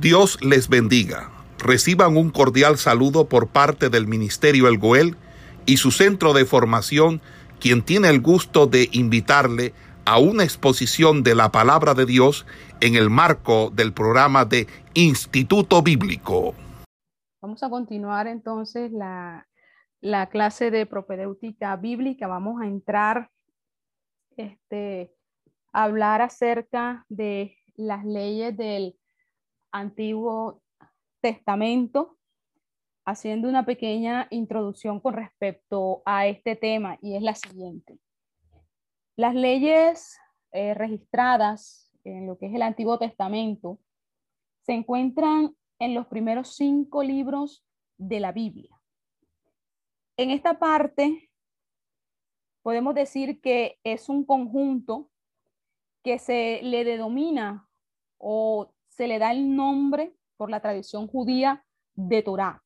Dios les bendiga. Reciban un cordial saludo por parte del Ministerio El Goel y su centro de formación, quien tiene el gusto de invitarle a una exposición de la palabra de Dios en el marco del programa de Instituto Bíblico. Vamos a continuar entonces la, la clase de propedéutica bíblica. Vamos a entrar este, a hablar acerca de las leyes del Antiguo Testamento, haciendo una pequeña introducción con respecto a este tema y es la siguiente. Las leyes eh, registradas en lo que es el Antiguo Testamento se encuentran en los primeros cinco libros de la Biblia. En esta parte podemos decir que es un conjunto que se le denomina o se le da el nombre por la tradición judía de Torah,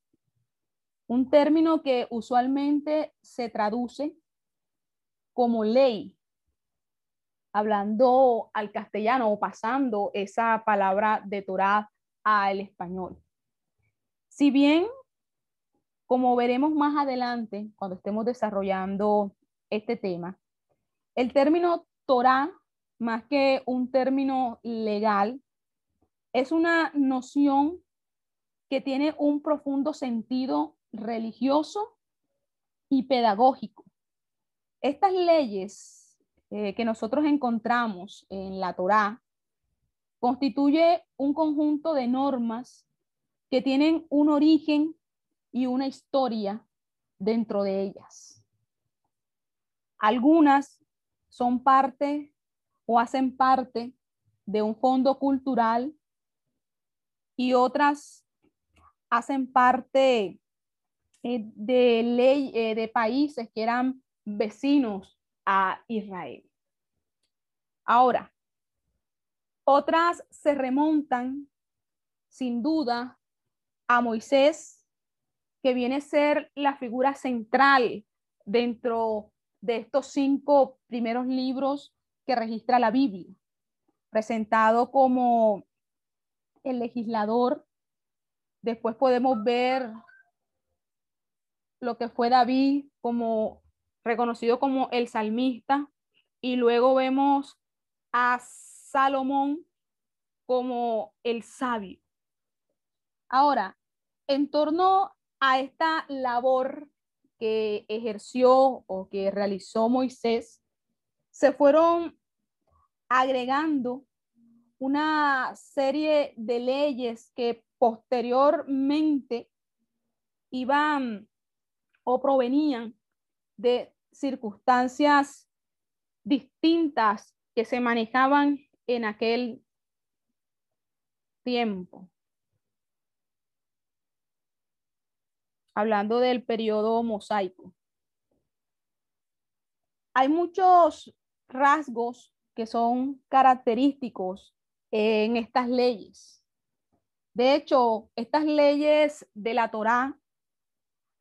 un término que usualmente se traduce como ley, hablando al castellano o pasando esa palabra de Torah al español. Si bien, como veremos más adelante cuando estemos desarrollando este tema, el término Torah, más que un término legal, es una noción que tiene un profundo sentido religioso y pedagógico. Estas leyes eh, que nosotros encontramos en la Torá constituye un conjunto de normas que tienen un origen y una historia dentro de ellas. Algunas son parte o hacen parte de un fondo cultural y otras hacen parte eh, de ley eh, de países que eran vecinos a Israel. Ahora, otras se remontan sin duda a Moisés, que viene a ser la figura central dentro de estos cinco primeros libros que registra la Biblia, presentado como el legislador. Después podemos ver lo que fue David como reconocido como el salmista y luego vemos a Salomón como el sabio. Ahora, en torno a esta labor que ejerció o que realizó Moisés, se fueron agregando una serie de leyes que posteriormente iban o provenían de circunstancias distintas que se manejaban en aquel tiempo. Hablando del periodo mosaico. Hay muchos rasgos que son característicos en estas leyes. De hecho, estas leyes de la Torá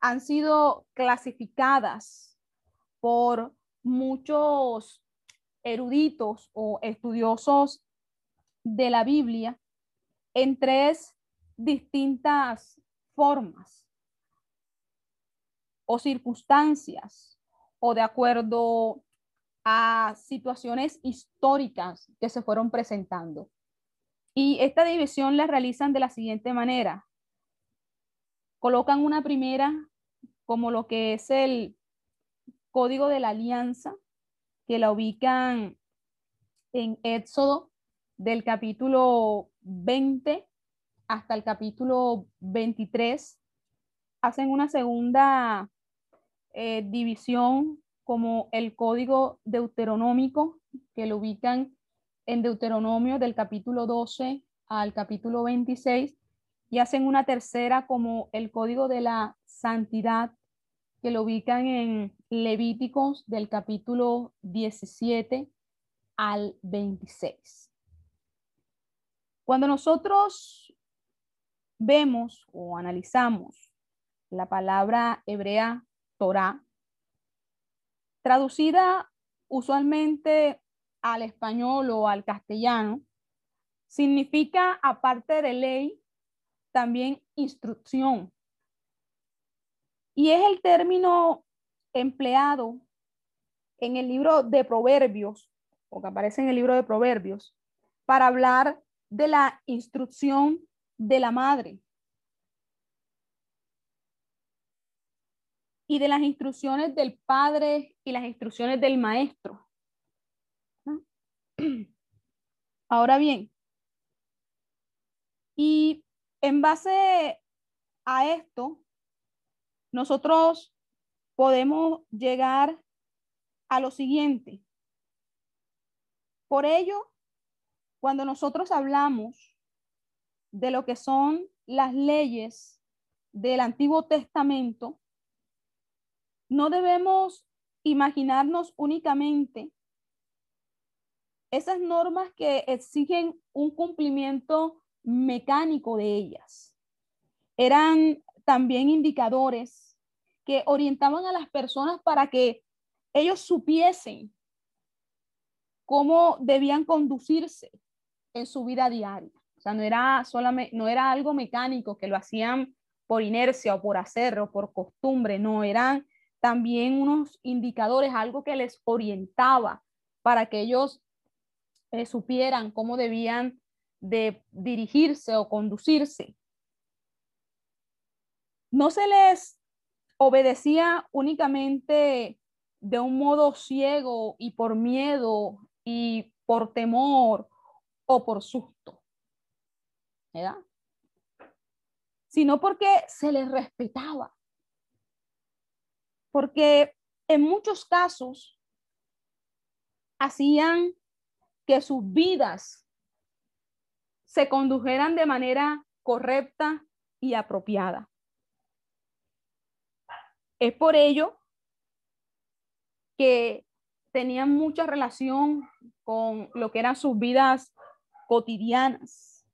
han sido clasificadas por muchos eruditos o estudiosos de la Biblia en tres distintas formas o circunstancias o de acuerdo a situaciones históricas que se fueron presentando. Y esta división la realizan de la siguiente manera. Colocan una primera como lo que es el código de la alianza, que la ubican en Éxodo del capítulo 20 hasta el capítulo 23. Hacen una segunda eh, división como el código deuteronómico, que lo ubican en Deuteronomio del capítulo 12 al capítulo 26 y hacen una tercera como el código de la santidad que lo ubican en Levíticos del capítulo 17 al 26. Cuando nosotros vemos o analizamos la palabra hebrea Torah, traducida usualmente al español o al castellano, significa, aparte de ley, también instrucción. Y es el término empleado en el libro de Proverbios, o que aparece en el libro de Proverbios, para hablar de la instrucción de la madre y de las instrucciones del padre y las instrucciones del maestro. Ahora bien, y en base a esto, nosotros podemos llegar a lo siguiente. Por ello, cuando nosotros hablamos de lo que son las leyes del Antiguo Testamento, no debemos imaginarnos únicamente esas normas que exigen un cumplimiento mecánico de ellas. Eran también indicadores que orientaban a las personas para que ellos supiesen cómo debían conducirse en su vida diaria. O sea, no era solamente, no era algo mecánico que lo hacían por inercia o por hacer o por costumbre, no, eran también unos indicadores, algo que les orientaba para que ellos eh, supieran cómo debían de dirigirse o conducirse. No se les obedecía únicamente de un modo ciego y por miedo y por temor o por susto, ¿verdad? Sino porque se les respetaba. Porque en muchos casos hacían que sus vidas se condujeran de manera correcta y apropiada. Es por ello que tenían mucha relación con lo que eran sus vidas cotidianas.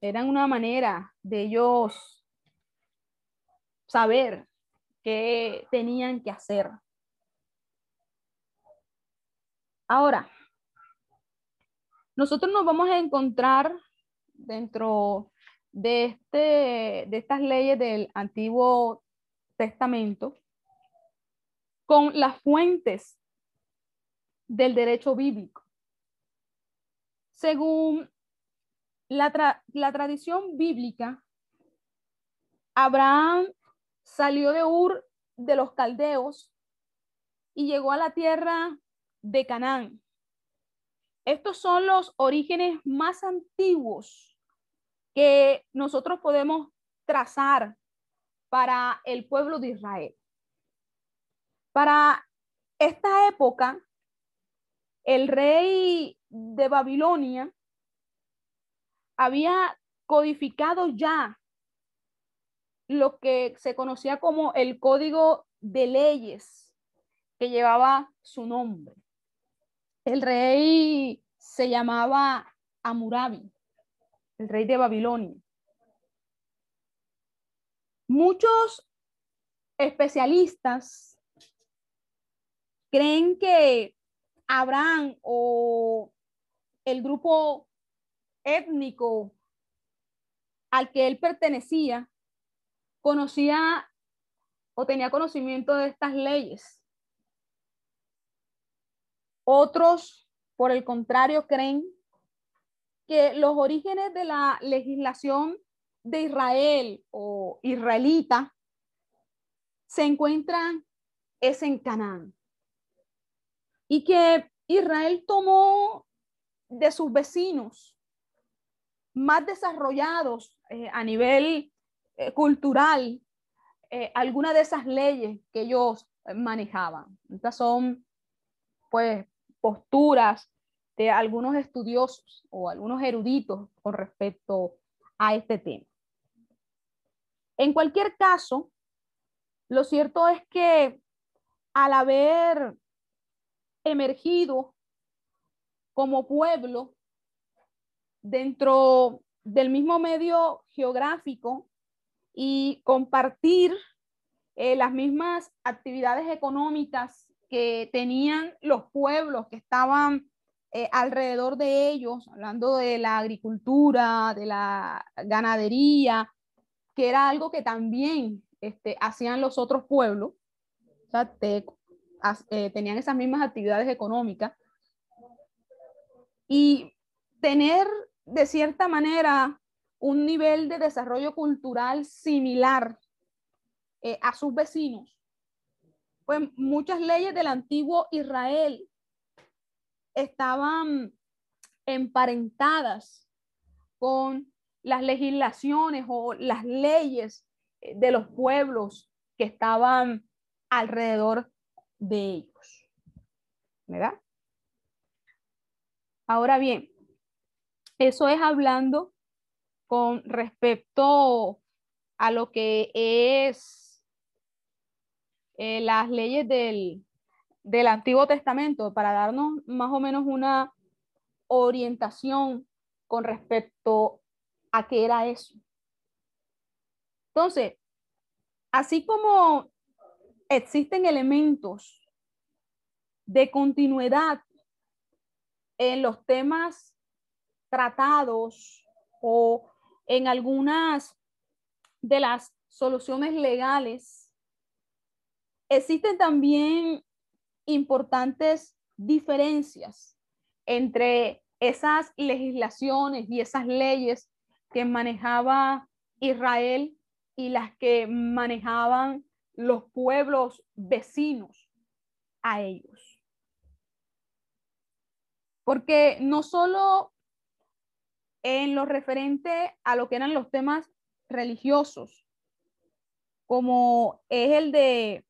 Eran una manera de ellos saber qué tenían que hacer. Ahora, nosotros nos vamos a encontrar dentro de, este, de estas leyes del Antiguo Testamento con las fuentes del derecho bíblico. Según la, la tradición bíblica, Abraham salió de Ur de los caldeos y llegó a la tierra de Canaán. Estos son los orígenes más antiguos que nosotros podemos trazar para el pueblo de Israel. Para esta época, el rey de Babilonia había codificado ya lo que se conocía como el código de leyes que llevaba su nombre. El rey se llamaba Amurabi, el rey de Babilonia. Muchos especialistas creen que Abraham o el grupo étnico al que él pertenecía conocía o tenía conocimiento de estas leyes. Otros, por el contrario, creen que los orígenes de la legislación de Israel o israelita se encuentran es en Canaán. Y que Israel tomó de sus vecinos más desarrollados eh, a nivel eh, cultural eh, algunas de esas leyes que ellos manejaban. Estas son, pues, posturas de algunos estudiosos o algunos eruditos con respecto a este tema. En cualquier caso, lo cierto es que al haber emergido como pueblo dentro del mismo medio geográfico y compartir eh, las mismas actividades económicas que tenían los pueblos que estaban eh, alrededor de ellos, hablando de la agricultura, de la ganadería, que era algo que también este, hacían los otros pueblos, o eh, tenían esas mismas actividades económicas, y tener de cierta manera un nivel de desarrollo cultural similar eh, a sus vecinos. Pues muchas leyes del antiguo Israel estaban emparentadas con las legislaciones o las leyes eh, de los pueblos que estaban alrededor de ellos. ¿Verdad? Ahora bien, eso es hablando con respecto a lo que es eh, las leyes del, del Antiguo Testamento para darnos más o menos una orientación con respecto a qué era eso. Entonces, así como existen elementos de continuidad en los temas tratados o en algunas de las soluciones legales, existen también importantes diferencias entre esas legislaciones y esas leyes que manejaba Israel y las que manejaban los pueblos vecinos a ellos. Porque no solo en lo referente a lo que eran los temas religiosos, como es el de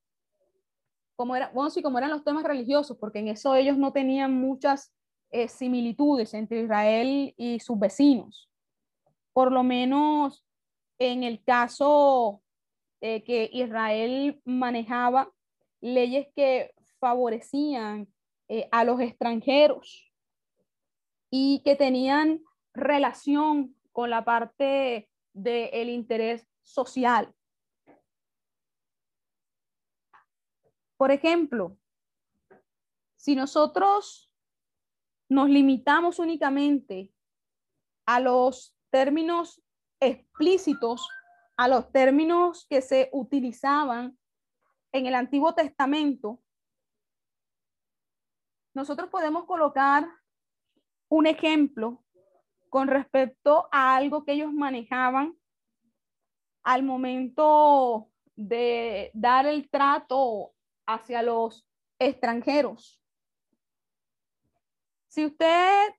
como era, bueno, sí, como eran los temas religiosos, porque en eso ellos no tenían muchas eh, similitudes entre Israel y sus vecinos. Por lo menos en el caso de que Israel manejaba leyes que favorecían eh, a los extranjeros y que tenían relación con la parte del interés social. Por ejemplo, si nosotros nos limitamos únicamente a los términos explícitos, a los términos que se utilizaban en el Antiguo Testamento, nosotros podemos colocar un ejemplo con respecto a algo que ellos manejaban al momento de dar el trato hacia los extranjeros. Si usted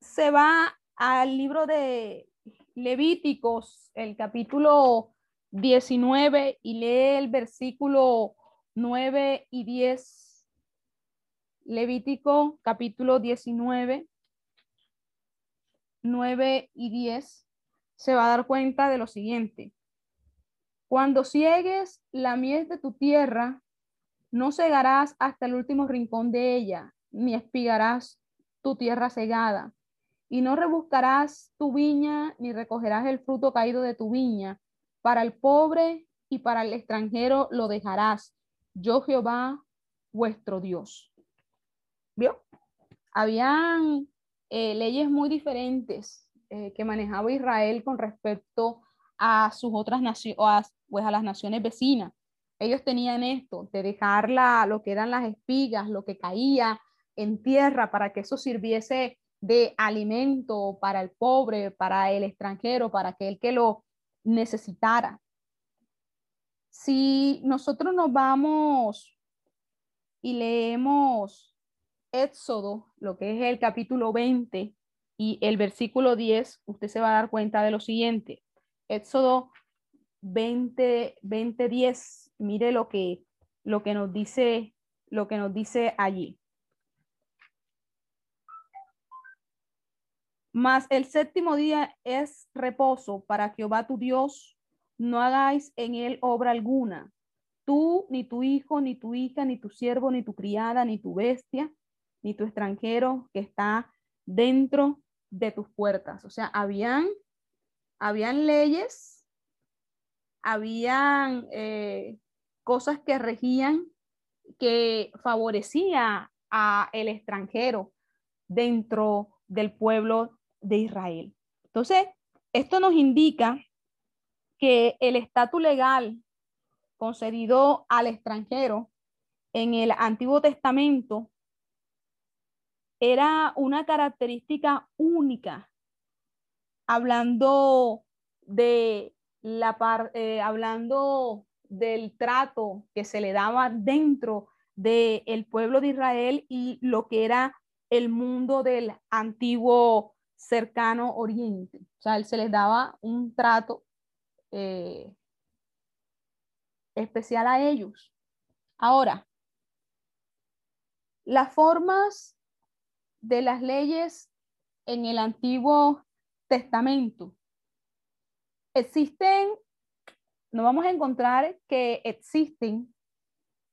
se va al libro de Levíticos, el capítulo 19, y lee el versículo 9 y 10, Levítico capítulo 19, 9 y 10, se va a dar cuenta de lo siguiente. Cuando ciegues la miel de tu tierra no cegarás hasta el último rincón de ella, ni espigarás tu tierra cegada, y no rebuscarás tu viña, ni recogerás el fruto caído de tu viña. Para el pobre y para el extranjero lo dejarás. Yo Jehová, vuestro Dios. ¿Vio? Habían eh, leyes muy diferentes eh, que manejaba Israel con respecto a sus otras naciones, pues a las naciones vecinas ellos tenían esto, de dejarla lo que eran las espigas, lo que caía en tierra para que eso sirviese de alimento para el pobre, para el extranjero, para aquel que lo necesitara. Si nosotros nos vamos y leemos Éxodo, lo que es el capítulo 20 y el versículo 10, usted se va a dar cuenta de lo siguiente. Éxodo 20, 20, 10 mire lo que, lo que nos dice, lo que nos dice allí. Mas el séptimo día es reposo para Jehová tu Dios. No hagáis en él obra alguna. Tú, ni tu hijo, ni tu hija, ni tu siervo, ni tu criada, ni tu bestia, ni tu extranjero que está dentro de tus puertas. O sea, habían, habían leyes, habían eh, cosas que regían, que favorecía a el extranjero. dentro del pueblo de Israel. Entonces, esto nos indica que el estatus legal concedido al extranjero en el Antiguo Testamento era una característica única, hablando de la par, eh, hablando del trato que se le daba dentro del pueblo de Israel y lo que era el mundo del antiguo cercano oriente. O sea, él se les daba un trato eh, especial a ellos. Ahora, las formas de las leyes en el Antiguo Testamento existen, nos vamos a encontrar que existen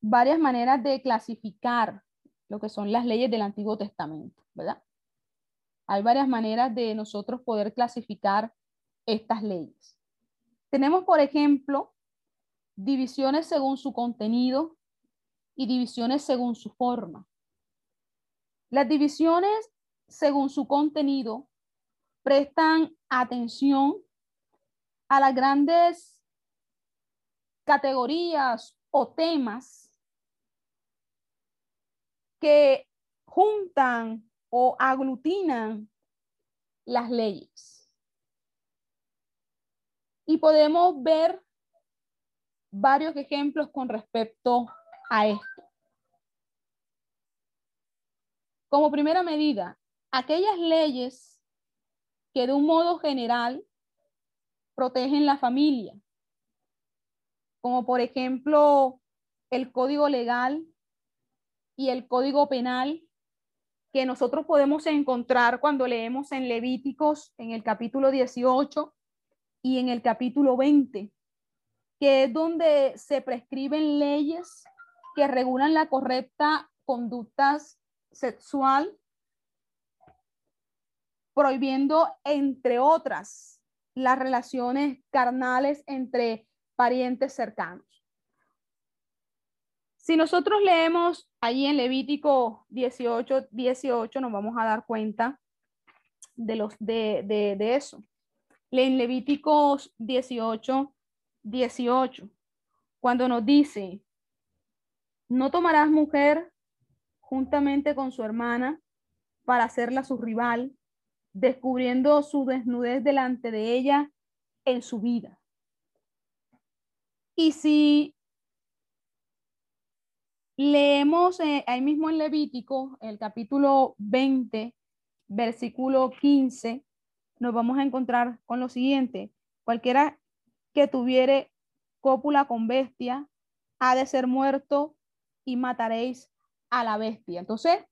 varias maneras de clasificar lo que son las leyes del Antiguo Testamento, ¿verdad? Hay varias maneras de nosotros poder clasificar estas leyes. Tenemos, por ejemplo, divisiones según su contenido y divisiones según su forma. Las divisiones según su contenido prestan atención a las grandes categorías o temas que juntan o aglutinan las leyes. Y podemos ver varios ejemplos con respecto a esto. Como primera medida, aquellas leyes que de un modo general protegen la familia, como por ejemplo el código legal y el código penal que nosotros podemos encontrar cuando leemos en Levíticos en el capítulo 18 y en el capítulo 20, que es donde se prescriben leyes que regulan la correcta conducta sexual, prohibiendo, entre otras, las relaciones carnales entre parientes cercanos. Si nosotros leemos allí en Levítico 18, 18, nos vamos a dar cuenta de, los, de, de, de eso. En Levíticos 18, 18, cuando nos dice, no tomarás mujer juntamente con su hermana para hacerla su rival, descubriendo su desnudez delante de ella en su vida. Y si Leemos eh, ahí mismo en Levítico, el capítulo 20, versículo 15, nos vamos a encontrar con lo siguiente. Cualquiera que tuviere cópula con bestia ha de ser muerto y mataréis a la bestia. Entonces,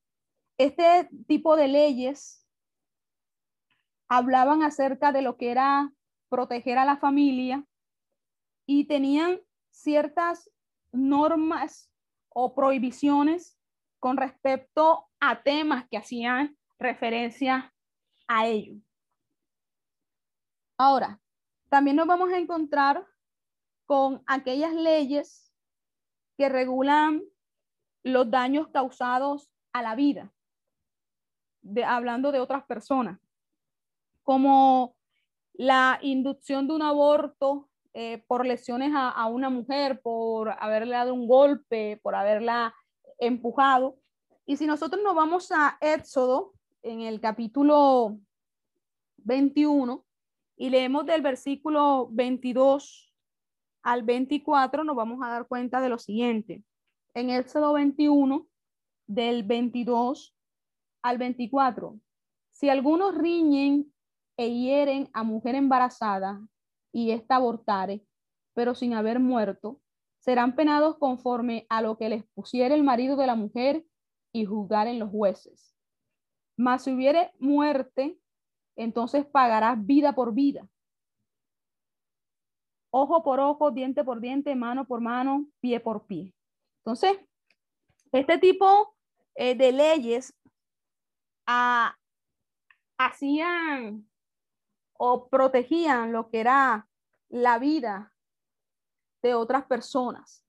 este tipo de leyes hablaban acerca de lo que era proteger a la familia y tenían ciertas normas o prohibiciones con respecto a temas que hacían referencia a ello. Ahora, también nos vamos a encontrar con aquellas leyes que regulan los daños causados a la vida, hablando de otras personas, como la inducción de un aborto eh, por lesiones a, una mujer, por haberle dado un golpe, por haberla empujado. Y si nosotros nos vamos a Éxodo, en el capítulo 21, y leemos del versículo 22 al 24, nos vamos a dar cuenta de lo siguiente. En Éxodo 21, del 22 al 24, si algunos riñen e hieren a mujer embarazada y ésta abortare, pero sin haber muerto, serán penados conforme a lo que les pusiere el marido de la mujer y en los jueces. Mas si hubiere muerte, entonces pagarás vida por vida. Ojo por ojo, diente por diente, mano por mano, pie por pie. Entonces, este tipo eh, de leyes ah, hacían o protegían lo que era la vida de otras personas.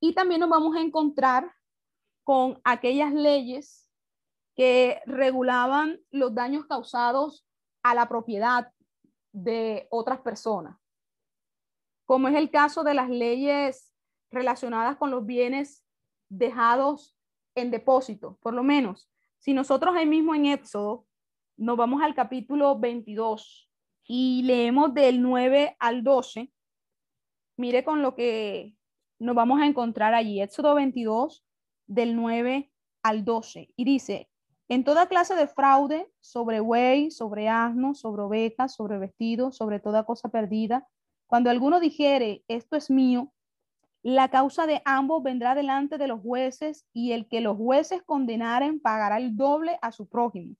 Y también nos vamos a encontrar con aquellas leyes que regulaban los daños causados a la propiedad de otras personas, como es el caso de las leyes relacionadas con los bienes dejados en depósito, por lo menos. Si nosotros ahí mismo en Éxodo nos vamos al capítulo 22 y leemos del 9 al 12, mire con lo que nos vamos a encontrar allí. Éxodo 22 del 9 al 12 y dice, en toda clase de fraude, sobre buey, sobre asno, sobre ovejas, sobre vestidos, sobre toda cosa perdida, cuando alguno dijere, esto es mío, la causa de ambos vendrá delante de los jueces y el que los jueces condenaren pagará el doble a su prójimo.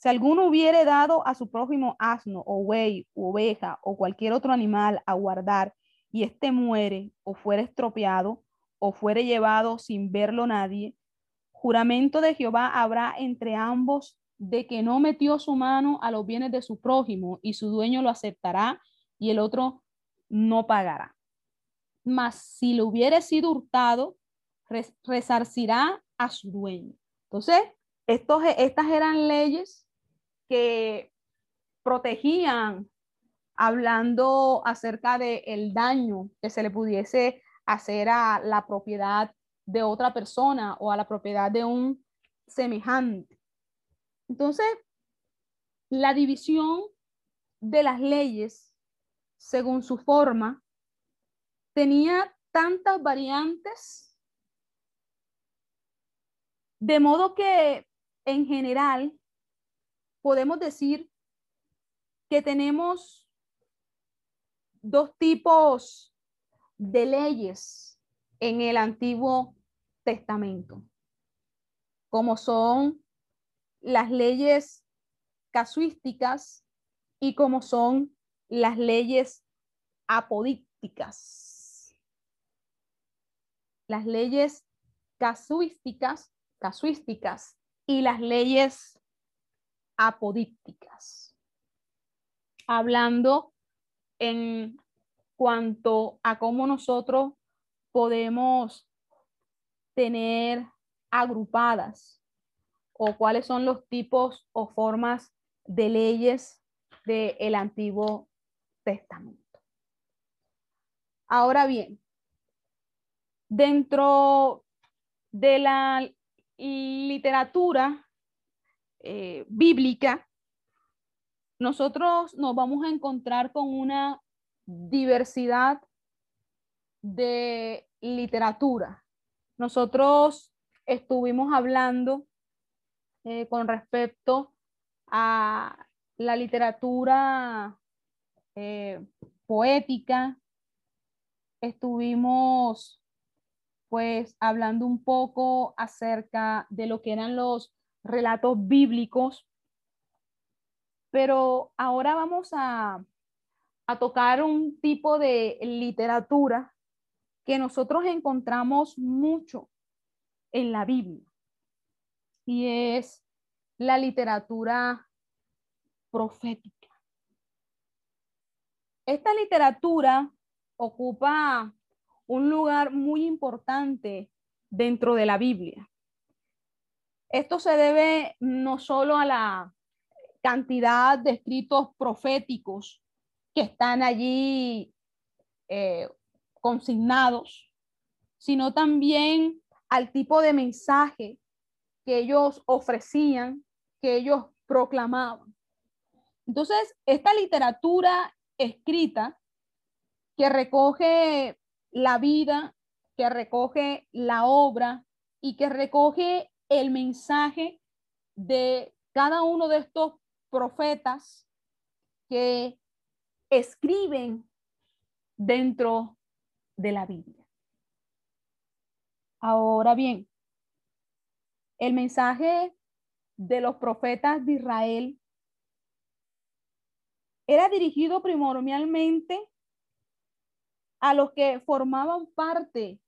Si alguno hubiere dado a su prójimo asno o buey o oveja o cualquier otro animal a guardar y éste muere o fuere estropeado o fuere llevado sin verlo nadie, juramento de Jehová habrá entre ambos de que no metió su mano a los bienes de su prójimo y su dueño lo aceptará y el otro no pagará. Mas si le hubiere sido hurtado, resarcirá a su dueño. Entonces, estos, estas eran leyes que protegían, hablando acerca del el daño que se le pudiese hacer a la propiedad de otra persona o a la propiedad de un semejante. Entonces, la división de las leyes según su forma tenía tantas variantes de modo que en general podemos decir que tenemos dos tipos de leyes en el Antiguo Testamento, como son las leyes casuísticas y como son las leyes apodícticas. Las leyes casuísticas, casuísticas y las leyes apodícticas. Hablando en cuanto a cómo nosotros podemos tener agrupadas o cuáles son los tipos o formas de leyes del Antiguo Testamento. Ahora bien, dentro de la literatura eh, bíblica, nosotros nos vamos a encontrar con una diversidad de literatura. Nosotros estuvimos hablando eh, con respecto a la literatura eh, poética, estuvimos pues hablando un poco acerca de lo que eran los relatos bíblicos, pero ahora vamos a, a tocar un tipo de literatura que nosotros encontramos mucho en la Biblia y es la literatura profética. Esta literatura ocupa un lugar muy importante dentro de la Biblia. Esto se debe no solo a la cantidad de escritos proféticos que están allí eh, consignados, sino también al tipo de mensaje que ellos ofrecían, que ellos proclamaban. Entonces, esta literatura escrita que recoge la vida, que recoge la obra y que recoge el mensaje de cada uno de estos profetas que escriben dentro de la Biblia. Ahora bien, el mensaje de los profetas de Israel era dirigido primordialmente a los que formaban parte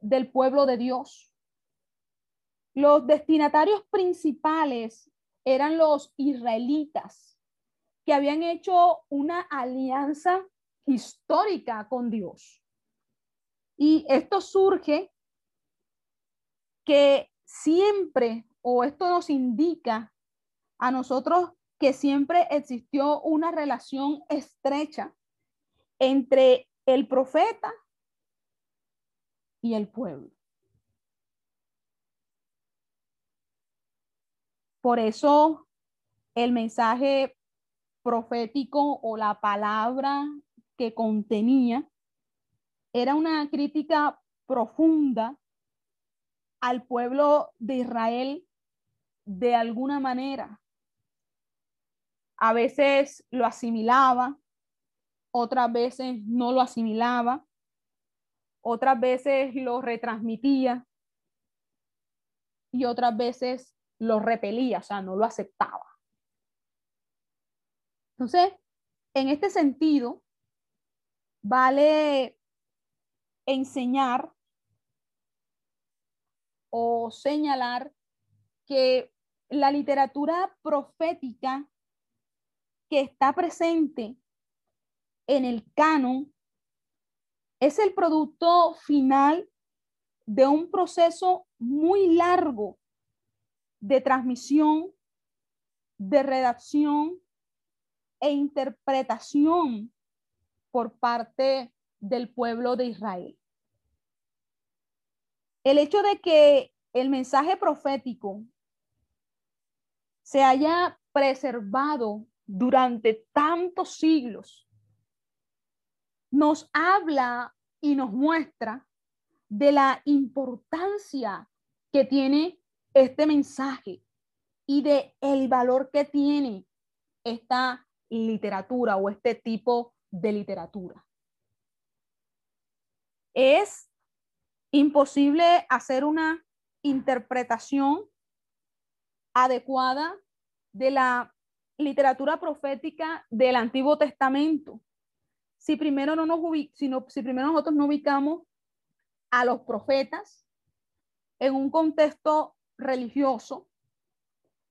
del pueblo de Dios. Los destinatarios principales eran los israelitas, que habían hecho una alianza histórica con Dios. Y esto surge que siempre o esto nos indica a nosotros que siempre existió una relación estrecha entre el profeta y el pueblo. Por eso el mensaje profético o la palabra que contenía era una crítica profunda al pueblo de Israel de alguna manera. A veces lo asimilaba, otras veces no lo asimilaba, otras veces lo retransmitía y otras veces lo repelía, o sea, no lo aceptaba. Entonces, en este sentido, vale enseñar o señalar que la literatura profética que está presente en el canon es el producto final de un proceso muy largo de transmisión, de redacción e interpretación por parte del pueblo de Israel. El hecho de que el mensaje profético se haya preservado durante tantos siglos nos habla y nos muestra de la importancia que tiene este mensaje y de el valor que tiene esta literatura o este tipo de literatura. Es imposible hacer una interpretación adecuada de la literatura profética del Antiguo Testamento si primero no nos si, si primero nosotros no ubicamos a los profetas en un contexto religioso,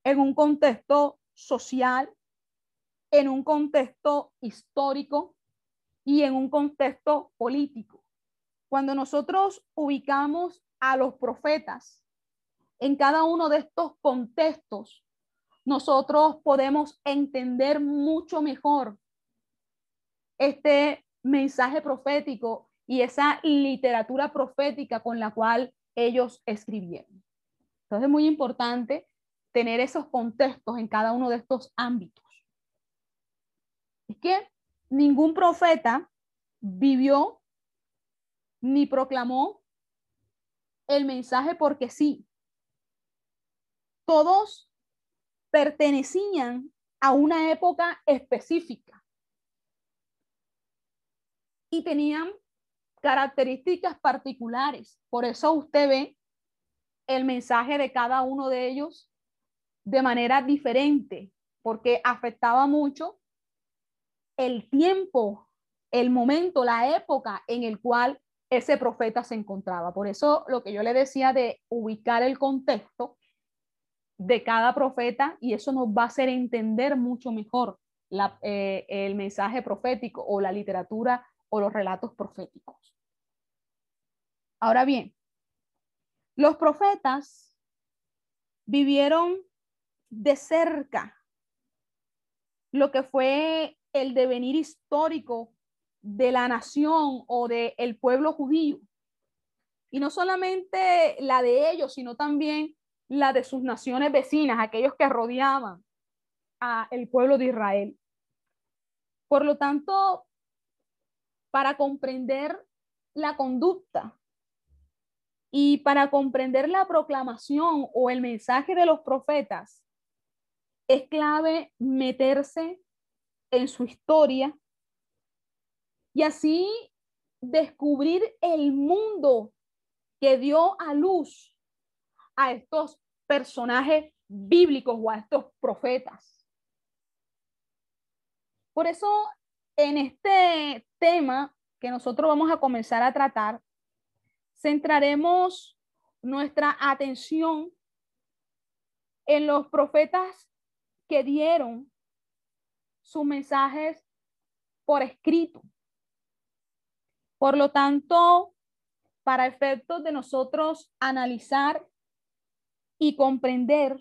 en un contexto social, en un contexto histórico y en un contexto político. Cuando nosotros ubicamos a los profetas en cada uno de estos contextos, nosotros podemos entender mucho mejor este mensaje profético y esa literatura profética con la cual ellos escribieron. Entonces es muy importante tener esos contextos en cada uno de estos ámbitos. Es que ningún profeta vivió ni proclamó el mensaje porque sí. Todos pertenecían a una época específica y tenían características particulares. Por eso usted ve el mensaje de cada uno de ellos de manera diferente, porque afectaba mucho el tiempo, el momento, la época en el cual ese profeta se encontraba. Por eso lo que yo le decía de ubicar el contexto de cada profeta y eso nos va a hacer entender mucho mejor eh, el mensaje profético o la literatura o los relatos proféticos. Ahora bien, los profetas vivieron de cerca lo que fue el devenir histórico de la nación o del el pueblo judío. Y no solamente la de ellos, sino también la de sus naciones vecinas, aquellos que rodeaban a el pueblo de Israel. Por lo tanto, para comprender la conducta y para comprender la proclamación o el mensaje de los profetas, es clave meterse en su historia y así descubrir el mundo que dio a luz a estos personajes bíblicos o a estos profetas. Por eso en este tema que nosotros vamos a comenzar a tratar, centraremos nuestra atención en los profetas que dieron sus mensajes por escrito. Por lo tanto, para efectos de nosotros analizar y comprender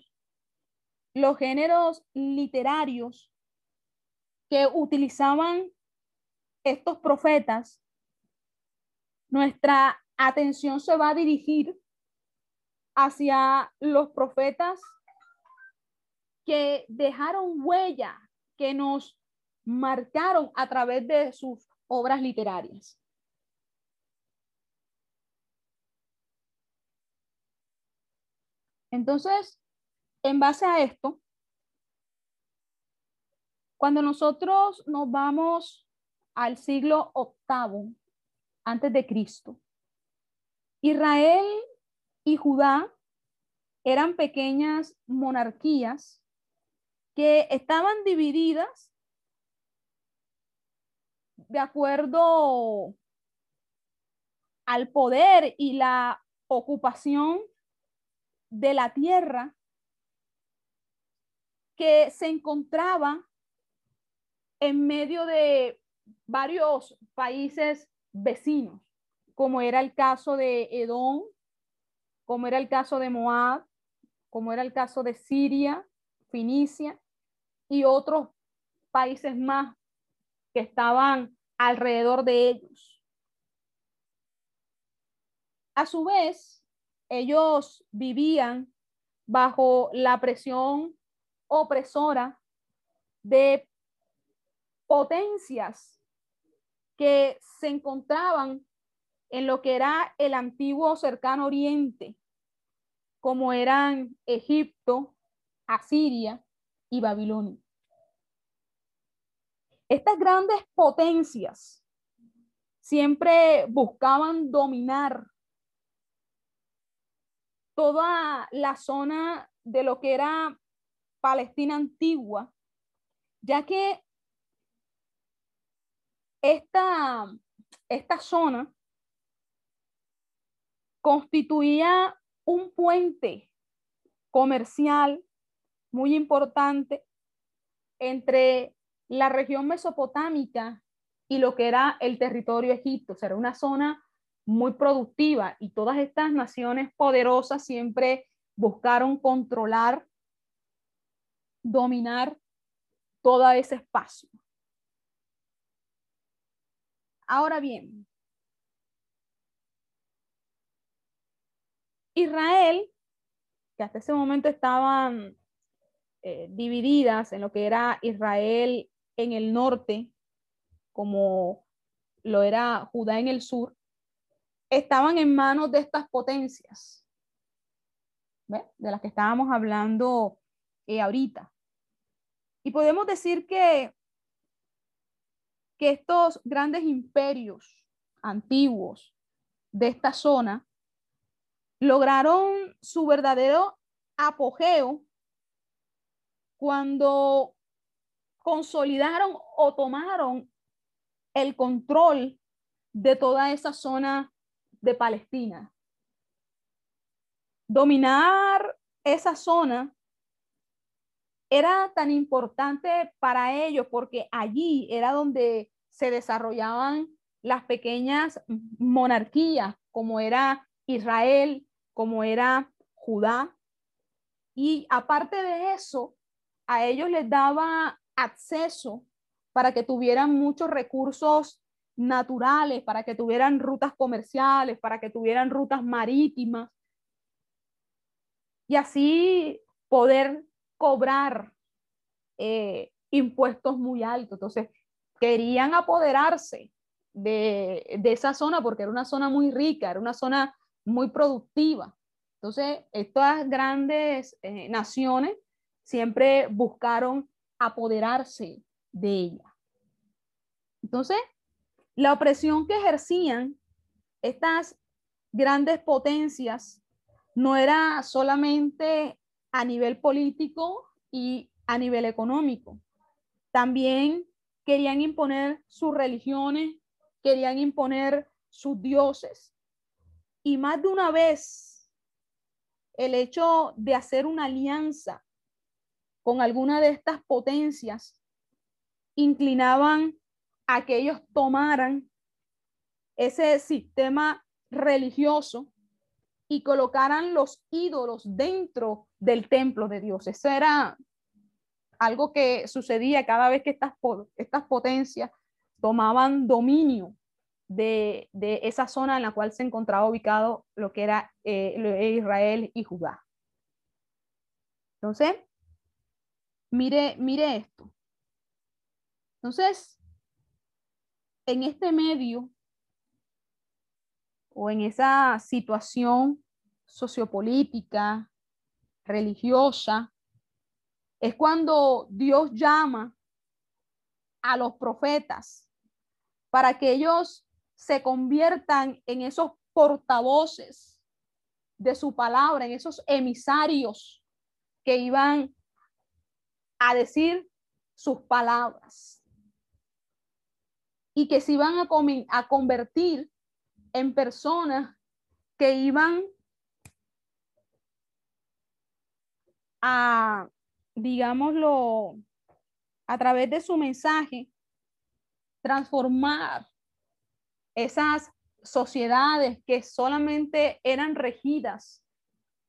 los géneros literarios que utilizaban estos profetas, nuestra atención se va a dirigir hacia los profetas que dejaron huella, que nos marcaron a través de sus obras literarias. Entonces, en base a esto, cuando nosotros nos vamos al siglo octavo antes de Cristo, Israel y Judá eran pequeñas monarquías que estaban divididas de acuerdo al poder y la ocupación de la tierra que se encontraba en medio de varios países vecinos, como era el caso de Edom, como era el caso de Moab, como era el caso de Siria, Finicia y otros países más que estaban alrededor de ellos. A su vez, ellos vivían bajo la presión opresora de potencias que se encontraban en lo que era el antiguo cercano oriente, como eran Egipto, Asiria y Babilonia. Estas grandes potencias siempre buscaban dominar toda la zona de lo que era Palestina antigua, ya que esta, esta zona constituía un puente comercial muy importante entre la región mesopotámica y lo que era el territorio egipto. Era una zona muy productiva y todas estas naciones poderosas siempre buscaron controlar, dominar todo ese espacio. Ahora bien, Israel, que hasta ese momento estaban eh, divididas en lo que era Israel en el norte, como lo era Judá en el sur, estaban en manos de estas potencias, de las que estábamos hablando eh, ahorita. Y podemos decir que, que estos grandes imperios antiguos de esta zona lograron su verdadero apogeo cuando consolidaron o tomaron el control de toda esa zona de Palestina. Dominar esa zona era tan importante para ellos porque allí era donde se desarrollaban las pequeñas monarquías, como era Israel, como era Judá. Y aparte de eso, a ellos les daba acceso para que tuvieran muchos recursos naturales, para que tuvieran rutas comerciales, para que tuvieran rutas marítimas. Y así poder cobrar eh, impuestos muy altos. Entonces, querían apoderarse de, de esa zona porque era una zona muy rica, era una zona muy productiva. Entonces, estas grandes eh, naciones siempre buscaron apoderarse de ella. Entonces, la opresión que ejercían estas grandes potencias no era solamente a nivel político y a nivel económico. También querían imponer sus religiones, querían imponer sus dioses. Y más de una vez, el hecho de hacer una alianza con alguna de estas potencias inclinaban a que ellos tomaran ese sistema religioso y colocaran los ídolos dentro del templo de Dios. Eso era algo que sucedía cada vez que estas, estas potencias tomaban dominio de, esa zona en la cual se encontraba ubicado lo que era eh, Israel y Judá. Entonces, mire, mire esto. Entonces, en este medio o en esa situación sociopolítica, religiosa, es cuando Dios llama a los profetas para que ellos se conviertan en esos portavoces de su palabra, en esos emisarios que iban a decir sus palabras. Y que se iban a, a convertir en personas que iban a, digámoslo, a través de su mensaje, transformar esas sociedades que solamente eran regidas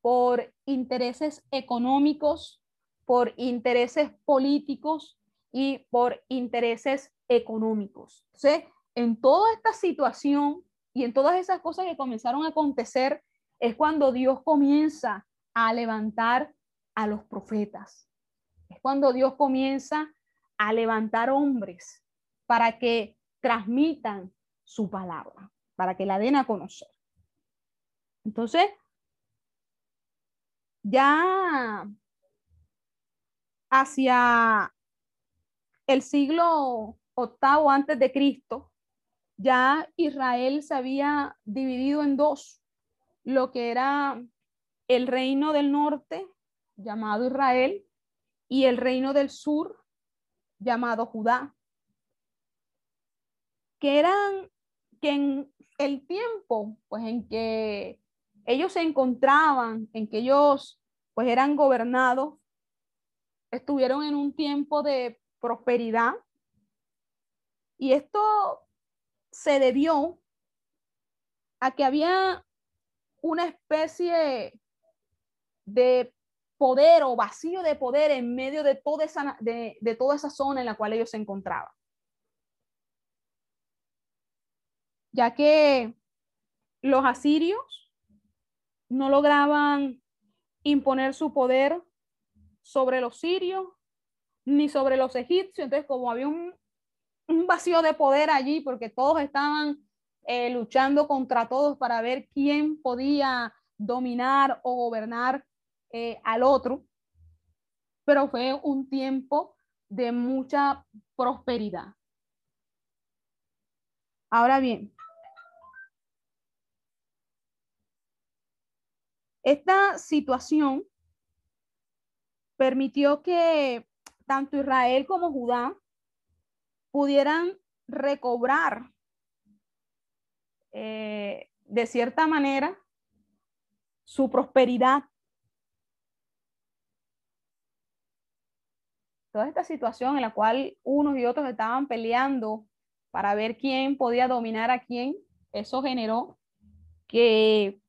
por intereses económicos, por intereses políticos y por intereses económicos. Entonces, en toda esta situación y en todas esas cosas que comenzaron a acontecer, es cuando Dios comienza a levantar a los profetas. Es cuando Dios comienza a levantar hombres para que transmitan su palabra, para que la den a conocer. Entonces, ya hacia el siglo octavo antes de Cristo, ya Israel se había dividido en dos, lo que era el reino del norte, llamado Israel, y el reino del sur, llamado Judá, que eran que en el tiempo, pues en que ellos se encontraban, en que ellos pues eran gobernados, estuvieron en un tiempo de prosperidad. Y esto se debió a que había una especie de poder o vacío de poder en medio de toda esa, de, toda esa zona en la cual ellos se encontraban. Ya que los asirios no lograban imponer su poder sobre los sirios ni sobre los egipcios. Entonces, como había un, vacío de poder allí, porque todos estaban eh, luchando contra todos para ver quién podía dominar o gobernar eh, al otro, pero fue un tiempo de mucha prosperidad. Ahora bien, esta situación permitió que tanto Israel como Judá pudieran recobrar eh, de cierta manera su prosperidad. Toda esta situación en la cual unos y otros estaban peleando para ver quién podía dominar a quién, eso generó que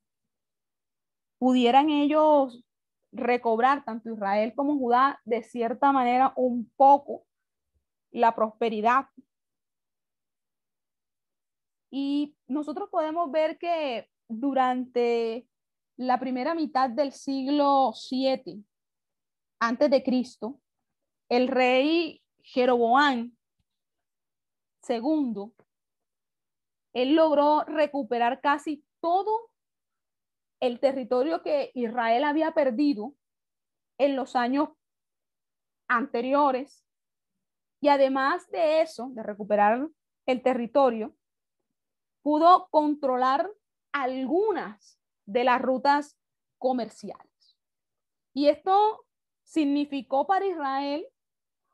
pudieran ellos recobrar, tanto Israel como Judá, de cierta manera un poco la prosperidad. Y nosotros podemos ver que durante la primera mitad del siglo 7 antes de Cristo, el rey Jeroboam II, él logró recuperar casi todo el territorio que Israel había perdido en los años anteriores y además de eso, de recuperar el territorio, pudo controlar algunas de las rutas comerciales. Y esto significó para Israel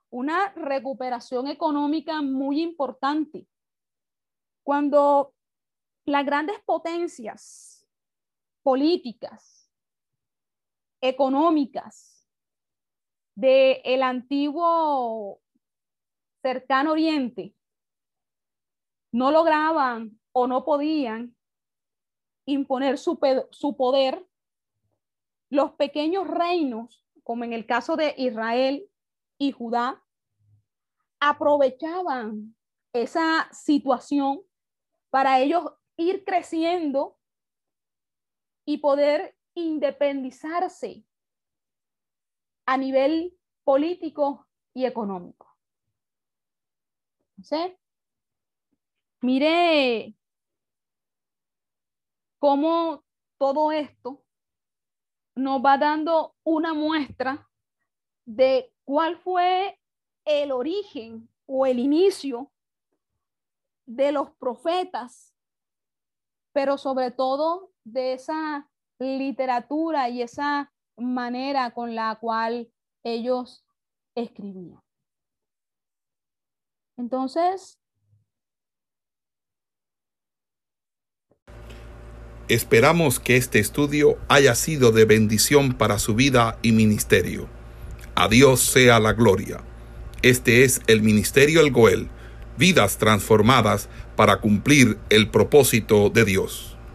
una recuperación económica muy importante. Cuando las grandes potencias políticas, económicas del el antiguo cercano oriente no lograban o no podían imponer su, su poder, los pequeños reinos, como en el caso de Israel y Judá, aprovechaban esa situación para ellos ir creciendo y poder independizarse a nivel político y económico. ¿Sí? Mire cómo todo esto nos va dando una muestra de cuál fue el origen o el inicio de los profetas, pero sobre todo de esa literatura y esa manera con la cual ellos escribían. Entonces, Esperamos que este estudio haya sido de bendición para su vida y ministerio. A Dios sea la gloria. Este es el Ministerio El Goel, vidas transformadas para cumplir el propósito de Dios.